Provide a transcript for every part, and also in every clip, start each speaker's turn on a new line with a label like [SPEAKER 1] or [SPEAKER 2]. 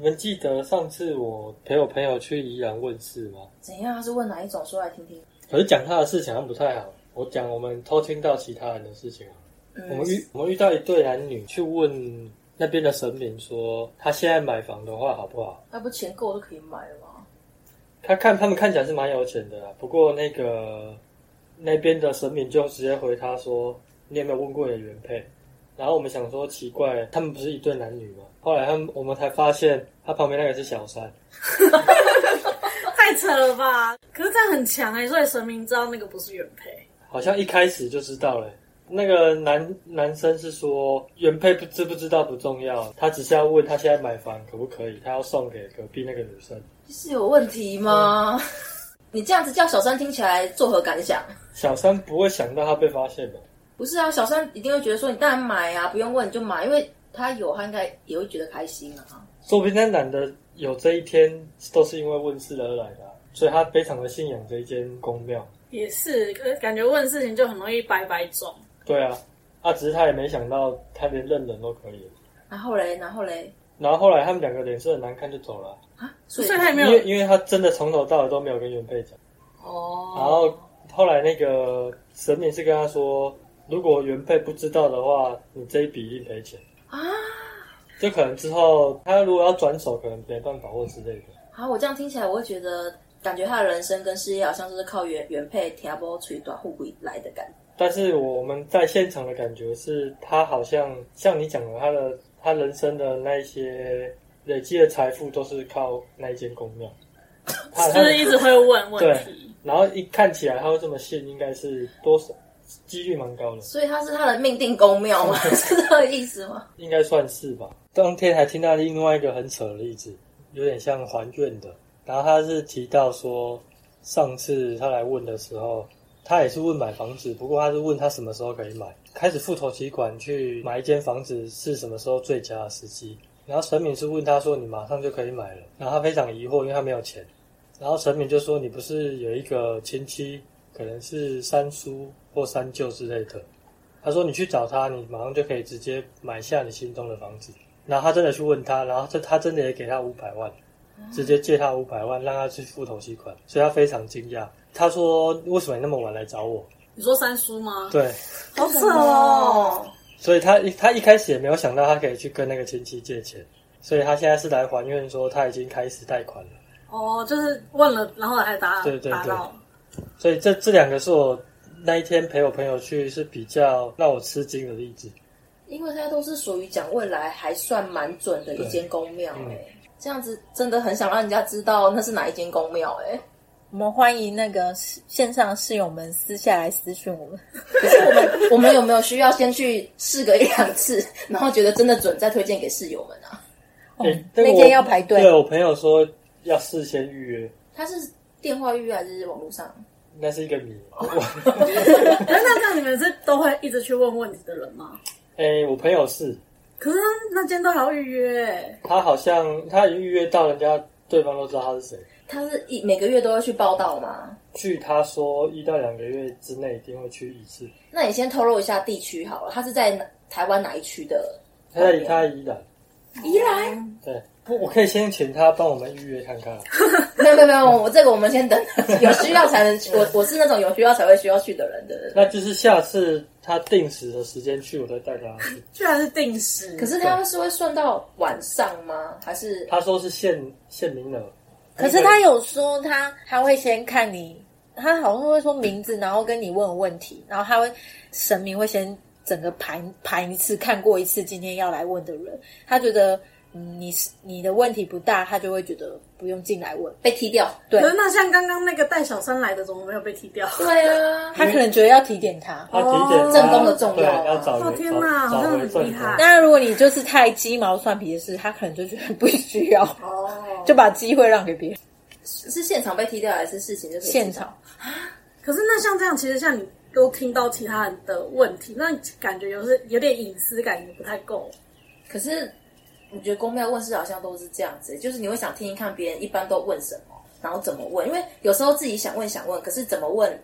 [SPEAKER 1] 们记得上次我陪我朋友去宜兰问事吗？
[SPEAKER 2] 怎样？他是问哪一种？说来听听。
[SPEAKER 1] 可是讲他的事情好像不太好。我讲我们偷听到其他人的事情啊。
[SPEAKER 2] 嗯
[SPEAKER 1] 我们遇我们遇到一对男女去问那边的神明说，他现在买房的话好不好？
[SPEAKER 2] 那不钱够就可以买了吗？
[SPEAKER 1] 他看他们看起来是蛮有钱的啦，不过那个那边的神明就直接回他说：“你有没有问过你的原配？”然后我们想说奇怪，他们不是一对男女吗？后来他们我们才发现，他旁边那个是小三。
[SPEAKER 3] 太扯了吧？可是这样很强哎、所以神明知道那个不是原配。
[SPEAKER 1] 好像一开始就知道了。那个男男生是说原配不知不知道不重要，他只是要问他现在买房可不可以，他要送给隔壁那个女生。
[SPEAKER 2] 是有问题吗？你这样子叫小三听起来作何感想？
[SPEAKER 1] 小三不会想到他被发现的，
[SPEAKER 2] 不是啊，小三一定会觉得说你当然买啊，不用问你就买，因为他有，他应该也会觉得开心啊。
[SPEAKER 1] 说不定那男的有这一天都是因为问世而来的啊、所以他非常的信仰这一间宫庙。
[SPEAKER 3] 也是，可是感觉问事情就很容易白白种。
[SPEAKER 1] 对啊，啊，只是他也没想到他连认人都可以。
[SPEAKER 2] 然后嘞，然后嘞，
[SPEAKER 1] 然后后来他们两个脸色很难看就走了，
[SPEAKER 2] 啊，所以
[SPEAKER 3] 所以他也没有
[SPEAKER 1] 因为因为他真的从头到尾都没有跟原配讲。
[SPEAKER 2] 哦，
[SPEAKER 1] 然后后来那个神明是跟他说，如果原配不知道的话，你这一笔一定赔钱
[SPEAKER 2] 啊，
[SPEAKER 1] 就可能之后他如果要转手，可能没办法或之类的。
[SPEAKER 2] 好，我这样听起来，我会觉得感觉他的人生跟事业好像就是靠原原配挑拨垂短互补来的感觉。
[SPEAKER 1] 但是我们在现场的感觉是，他好像像你讲的，他的他人生的那一些累积的财富都是靠那一间公庙。他
[SPEAKER 3] 就是一直会问问题。
[SPEAKER 1] 然后一看起来他会这么信，应该是多少几率蛮高的，
[SPEAKER 2] 所以他是他的命定公庙吗？是这个意思吗？
[SPEAKER 1] 应该算是吧。当天还听到另外一个很扯的例子，有点像还愿的。然后他是提到说，上次他来问的时候，他也是问买房子，不过他是问他什么时候可以买，开始付头期款去买一间房子是什么时候最佳的时机。然后神敏是问他说：“你马上就可以买了。”然后他非常疑惑，因为他没有钱。然后神敏就说：“你不是有一个亲戚，可能是三叔或三舅之类的？”他说：“你去找他，你马上就可以直接买下你心中的房子。”然后他真的去问他，然后这他真的也给他五百万，直接借他五百万，让他去付头期款，所以他非常惊讶。他说：“为什么你那么晚来找我
[SPEAKER 3] 你说三叔吗？？”，
[SPEAKER 1] 对，
[SPEAKER 3] 好扯哦。
[SPEAKER 1] 所以他一他一开始也没有想到他可以去跟那个亲戚借钱，所以他现在是来还愿说他已经开始贷款了。
[SPEAKER 3] 哦，就是问了，然后还答
[SPEAKER 1] 对对对。所以这这两个是我那一天陪我朋友去是比较让我吃惊的例子。
[SPEAKER 2] 因为它都是属于讲未来还算蛮准的一间公庙哎、这样子真的很想让人家知道那是哪一间公庙哎。
[SPEAKER 4] 我们欢迎那个线上室友们私下来私讯我们。
[SPEAKER 2] 可是我们我们有没有需要先去试个一两次，然后觉得真的准，再推荐给室友们啊？
[SPEAKER 4] 那天要排队
[SPEAKER 1] 对我朋友说要事先预约，
[SPEAKER 2] 他是电话预约还是网络上？
[SPEAKER 1] 那是一个谜。
[SPEAKER 3] 那这样你们是都会一直去问问题的人吗？
[SPEAKER 1] 哎、我朋友是
[SPEAKER 3] 可是他那间都还要预约欸，
[SPEAKER 1] 他好像他已经预约到，人家对方都知道他是谁。
[SPEAKER 2] 他是一每个月都要去报道吗？
[SPEAKER 1] 据他说，一到两个月之内一定会去一次。
[SPEAKER 2] 那你先透露一下地区好了，他是在哪台湾哪一区的？
[SPEAKER 1] 他在他在宜兰，
[SPEAKER 2] 宜兰？
[SPEAKER 1] 对，我我可以先请他帮我们预约看看。
[SPEAKER 2] 没有没有没有，我这个我们先等，有需要才能去。我我是那种有需要才会需要去的人的。
[SPEAKER 1] 那就是下次他定时的时间去，我再带他去。
[SPEAKER 3] 居然是定时。
[SPEAKER 2] 可是他是会算到晚上吗？还是
[SPEAKER 1] 他说是限限名额，
[SPEAKER 4] 可是他有说他他会先看你，他好像会说名字，然后跟你问问题，然后他会神明会先整个盘盘一次，看过一次今天要来问的人，他觉得嗯你是你的问题不大，他就会觉得不用进来问。
[SPEAKER 2] 被踢掉？
[SPEAKER 4] 对
[SPEAKER 3] 可是那像刚刚那个带小三来的，怎么没有被踢掉？
[SPEAKER 2] 对啊，
[SPEAKER 4] 他可能觉得要提点他。
[SPEAKER 1] 要提点
[SPEAKER 2] 正宫的重，要啊
[SPEAKER 1] 要找
[SPEAKER 3] 哦天哪好像很厉害。
[SPEAKER 4] 当然，如果你就是太鸡毛蒜皮的事，他可能就觉得不需要，
[SPEAKER 2] 哦，
[SPEAKER 4] 就把机会让给别人。
[SPEAKER 2] 是现场被踢掉，还是事情就是
[SPEAKER 4] 现场
[SPEAKER 3] 可是那像这样，其实像你都听到其他人的问题，那感觉有是有点隐私感，也不太够。
[SPEAKER 2] 可是我觉得公庙问事好像都是这样子，就是你会想听一看别人一般都问什么，然后怎么问，因为有时候自己想问想问，可是怎么问，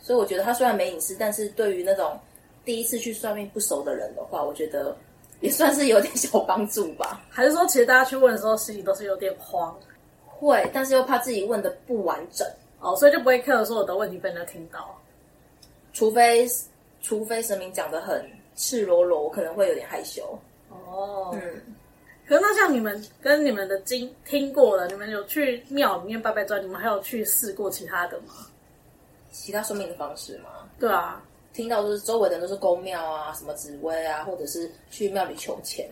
[SPEAKER 2] 所以我觉得他虽然没隐私，但是对于那种第一次去算命不熟的人的话，我觉得也算是有点小帮助吧。
[SPEAKER 3] 还是说其实大家去问的时候心里都是有点慌
[SPEAKER 2] 会，但是又怕自己问的不完整，
[SPEAKER 3] 哦，所以就不会 care 说我的问题被人家听到。
[SPEAKER 2] 除非除非神明讲的很赤裸裸，我可能会有点害羞。
[SPEAKER 3] 哦，
[SPEAKER 2] 嗯，
[SPEAKER 3] 可是那像你们跟你们的经听过了，你们有去庙里面拜拜之外，你们还有去试过其他的吗？
[SPEAKER 2] 其他算命的方式吗？
[SPEAKER 3] 对啊，
[SPEAKER 2] 听到就是周围的人都是公庙啊，什么紫薇啊，或者是去庙里求签。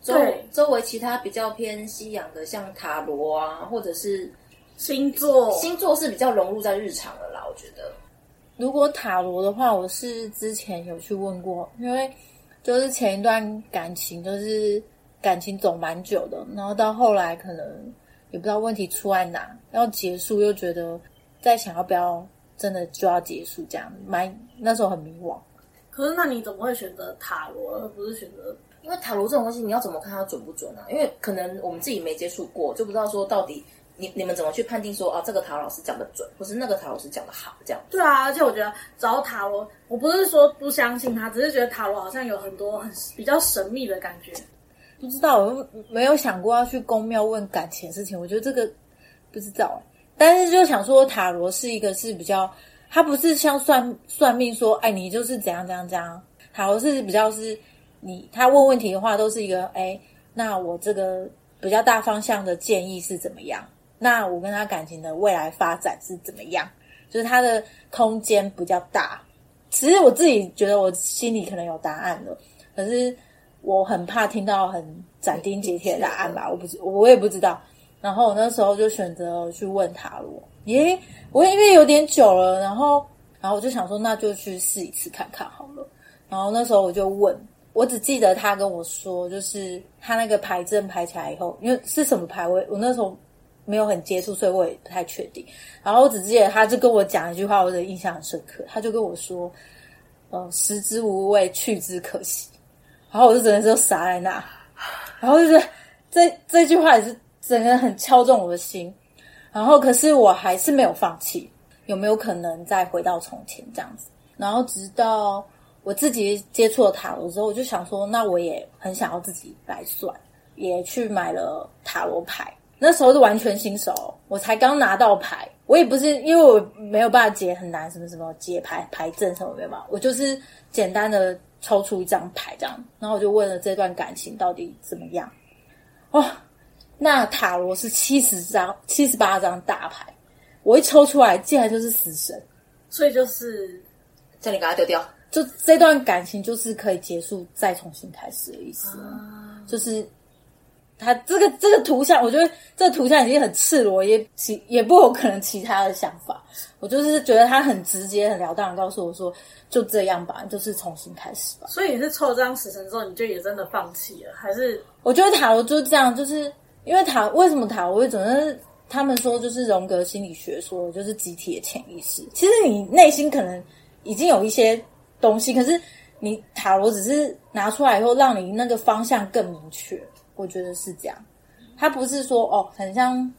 [SPEAKER 2] 周
[SPEAKER 3] 对
[SPEAKER 2] 周围其他比较偏西洋的，像塔罗啊，或者是
[SPEAKER 3] 星座，
[SPEAKER 2] 星座是比较融入在日常的啦。我觉得，
[SPEAKER 4] 如果塔罗的话，我是之前有去问过，因为就是前一段感情就是感情走蛮久的，然后到后来可能也不知道问题出在哪，要结束又觉得在想要不要真的就要结束这样，蛮那时候很迷惘。
[SPEAKER 3] 可是那你怎么会选择塔罗，而不是选择？
[SPEAKER 2] 因为塔罗这种东西，你要怎么看它准不准啊？因为可能我们自己没接触过，就不知道说到底你你们怎么去判定说啊，这个塔罗老师讲的准，或是那个塔罗老师讲的好，这样。
[SPEAKER 3] 对啊，而且我觉得找塔罗，我不是说不相信他，只是觉得塔罗好像有很多很比较神秘的感觉。
[SPEAKER 4] 不知道，我没有想过要去公庙问感情事情。我觉得这个不知道欸，但是就想说塔罗是一个是比较，它不是像算算命说，哎，你就是怎样怎样怎样。塔罗是比较是你他问问题的话，都是一个哎，那我这个比较大方向的建议是怎么样？那我跟他感情的未来发展是怎么样？就是他的空间比较大。其实我自己觉得我心里可能有答案了，可是我很怕听到很斩钉截铁的答案吧，我不知我也不知道。然后我那时候就选择去问塔罗，耶，我因为有点久了，然后然后我就想说，那就去试一次看看好了。然后那时候我就问，我只记得他跟我说，就是他那个牌阵排起来以后，因为是什么牌，位我那时候没有很接触，所以我也不太确定。然后我只记得他就跟我讲一句话，我的印象很深刻，他就跟我说，呃，食之无味，去之可惜。然后我就整个就傻在那，然后就是这这句话也是整个很敲中我的心。然后可是我还是没有放弃，有没有可能再回到从前这样子？然后直到我自己接触了塔罗之后，我就想说，那我也很想要自己来算，也去买了塔罗牌。那时候是完全新手，我才刚拿到牌，我也不是因为我没有办法解很难什么什么解牌牌阵什么没有办法，我就是简单的抽出一张牌这样，然后我就问了这段感情到底怎么样。哦，那塔罗是七十张、七十八张大牌，我一抽出来竟然就是死神，
[SPEAKER 3] 所以就是
[SPEAKER 2] 叫你给它丢掉。
[SPEAKER 4] 就这段感情就是可以结束，再重新开始的意思，就是他这个这个图像，我觉得这个图像已经很赤裸，也其也不有可能其他的想法。我就是觉得他很直接、很了当的告诉我说，就这样吧，就是重新开始吧。
[SPEAKER 3] 所以你是抽这张死神之后，你就也真的放弃了，还是
[SPEAKER 4] 我觉得塔罗就是这样，就是因为塔为什么塔罗会总是他们说就是荣格心理学说就是集体的潜意识，其实你内心可能已经有一些东西，可是你塔罗只是拿出来以后，让你那个方向更明确。我觉得是这样，他不是说哦，很像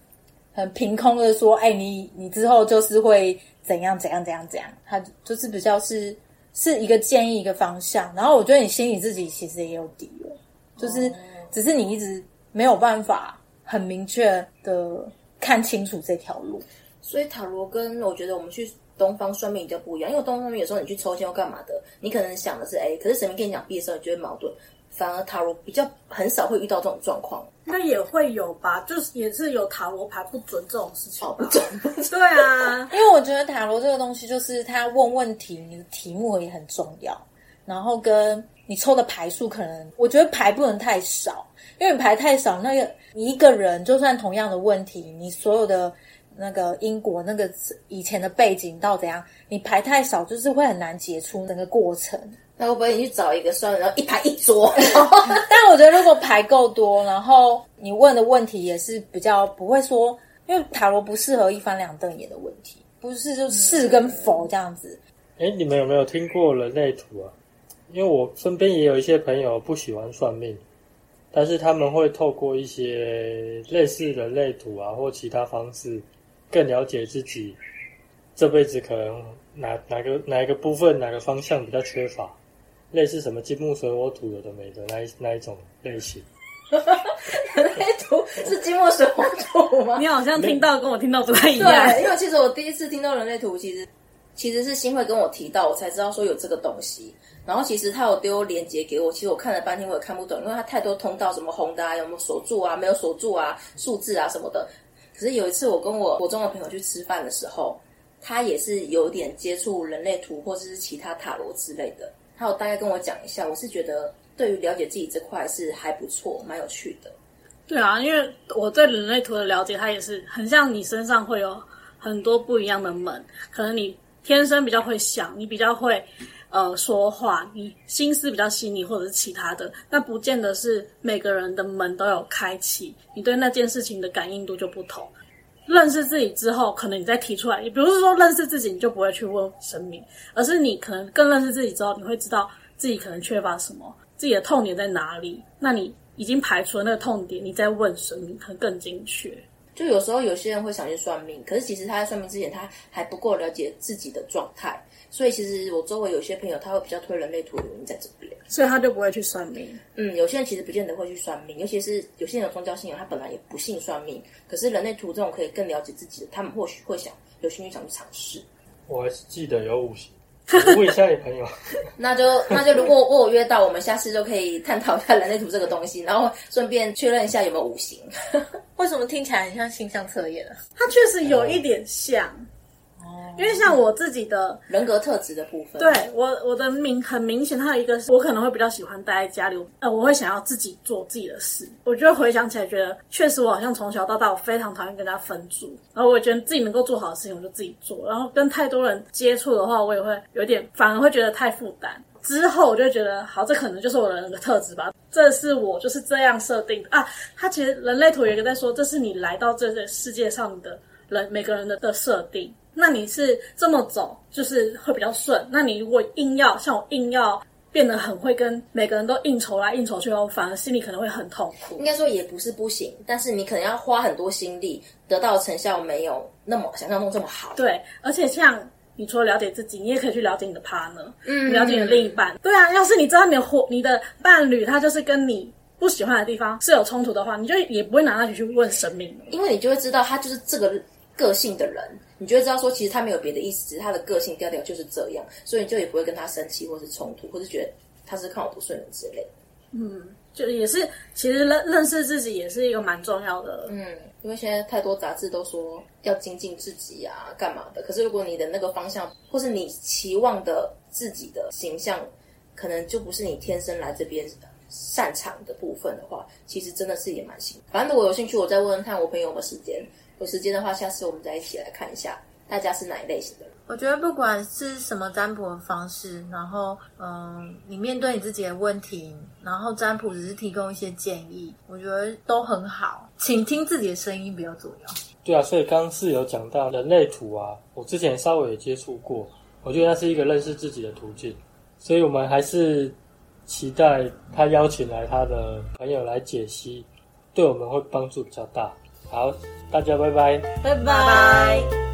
[SPEAKER 4] 很凭空的说，哎，你你之后就是会怎样怎样怎样怎样，他就是比较是是一个建议一个方向。然后我觉得你心里自己其实也有底了，就是只是你一直没有办法很明确的看清楚这条路。
[SPEAKER 2] 所以塔罗跟我觉得我们去东方算命比较不一样，因为东方算命有时候你去抽签要干嘛的，你可能想的是 A，可是神明跟你讲 B 的时候，你觉得矛盾。反而塔罗比较很少会遇到这种状况。
[SPEAKER 3] 那也会有吧？就是也是有塔罗牌不准这种事情吧。
[SPEAKER 2] 不准，
[SPEAKER 3] 对啊，
[SPEAKER 4] 因为我觉得塔罗这个东西，就是他问问题，你的题目也很重要，然后跟你抽的牌数，可能我觉得牌不能太少，因为你牌太少，那个你一个人就算同样的问题，你所有的那个英国、那个以前的背景到怎样，你牌太少，就是会很难解出那个过程。
[SPEAKER 2] 那会不会你去找一个算，然后一排一桌？
[SPEAKER 4] 但我觉得如果牌够多，然后你问的问题也是比较不会说，因为塔罗不适合一翻两瞪眼的问题，不是就是跟否这样子。
[SPEAKER 1] 哎，你们有没有听过人类图啊？因为我身边也有一些朋友不喜欢算命，但是他们会透过一些类似人类图啊或其他方式，更了解自己这辈子可能哪哪个哪一个部分哪个方向比较缺乏，类似什么金木水火土有的没的那一那一种类型。
[SPEAKER 2] 人类图是金木水火土吗
[SPEAKER 3] 你？好像听到跟我听到不太一样。
[SPEAKER 2] 对，因为其实我第一次听到人类图，其实其实是新会跟我提到，我才知道说有这个东西。然后其实他有丢链接给我，其实我看了半天我也看不懂，因为它太多通道，什么红的啊，有没有锁住啊，没有锁住啊，数字啊什么的。可是有一次我跟我国中的朋友去吃饭的时候，他也是有点接触人类图或者是其他塔罗之类的，他有大概跟我讲一下，我是觉得对于了解自己这块是还不错，蛮有趣的。
[SPEAKER 3] 对啊，因为我对人类图的了解，它也是很像你身上会有很多不一样的门，可能你天生比较会想，你比较会呃说话，你心思比较细腻，或者是其他的，那不见得是每个人的门都有开启，你对那件事情的感应度就不同。认识自己之后，可能你再提出来，也不是说认识自己你就不会去问神明，而是你可能更认识自己之后，你会知道自己可能缺乏什么，自己的痛点在哪里。那你已经排除了那个痛点，你再问神明可能更精确。
[SPEAKER 2] 就有时候有些人会想去算命，可是其实他在算命之前，他还不够了解自己的状态。所以其实我周围有些朋友，他会比较推人类图的原因在这边。
[SPEAKER 3] 所以他就不会去算命。
[SPEAKER 2] 嗯，有些人其实不见得会去算命，尤其是有些人有宗教信仰，他本来也不信算命。可是人类图这种可以更了解自己的，他们或许会想有兴趣想去尝试。
[SPEAKER 1] 我还是记得有五行，问一下你朋友。
[SPEAKER 2] 那就那就如果我有约到，我们下次就可以探讨一下人类图这个东西，然后顺便确认一下有没有五行。
[SPEAKER 4] 为什么听起来很像星象测验啊？
[SPEAKER 3] 它确实有一点像，因为像我自己的，
[SPEAKER 2] 人格特质的部分，
[SPEAKER 3] 对我我的明很明显，它有一个是我可能会比较喜欢待在家里，呃，我会想要自己做自己的事。我就会回想起来，觉得确实我好像从小到大我非常讨厌跟人家分组，然后我觉得自己能够做好的事情我就自己做，然后跟太多人接触的话，我也会有点反而会觉得太负担。之后我就觉得，好，这可能就是我的人格特质吧，这是我就是这样设定的啊。他其实人类图有一个在说，这是你来到这个世界上的人每个人的的设定。那你是这么走，就是会比较顺。那你如果硬要像我硬要变得很会跟每个人都应酬来应酬去哦，反而心里可能会很痛苦
[SPEAKER 2] 应。该说也不是不行，但是你可能要花很多心力，得到的成效没有那么想象中这么好。
[SPEAKER 3] 对，而且像你除了了解自己，你也可以去了解你的 partner，
[SPEAKER 2] 嗯
[SPEAKER 3] 了解你的另一半。对啊，要是你知道你的伙、你的伴侣他就是跟你不喜欢的地方是有冲突的话，你就也不会拿那去去问神明了。
[SPEAKER 2] 因为你就会知道他就是这个个性的人，你就会知道说其实他没有别的意思，只是他的个性调调就是这样，所以你就也不会跟他生气或是冲突，或是觉得他是看我不顺眼之类的。
[SPEAKER 3] 就也是，其实认认识自己也是一个蛮重要的。
[SPEAKER 2] 嗯，因为现在太多杂志都说要精进自己啊，干嘛的？可是如果你的那个方向，或是你期望的自己的形象，可能就不是你天生来这边擅长的部分的话，其实真的是也蛮辛苦。反正我有兴趣，我再问问看我朋友有没有时间。有时间的话，下次我们再一起来看一下大家是哪一类型的人。
[SPEAKER 4] 我觉得不管是什么占卜的方式，然后嗯，你面对你自己的问题，然后占卜只是提供一些建议，我觉得都很好。请听自己的声音比较重要。
[SPEAKER 1] 对啊，所以刚刚是有讲到人类图啊，我之前稍微也接触过，我觉得那是一个认识自己的途径，所以我们还是期待他邀请来他的朋友来解析，对我们会帮助比较大。好，大家拜拜。
[SPEAKER 4] 拜拜。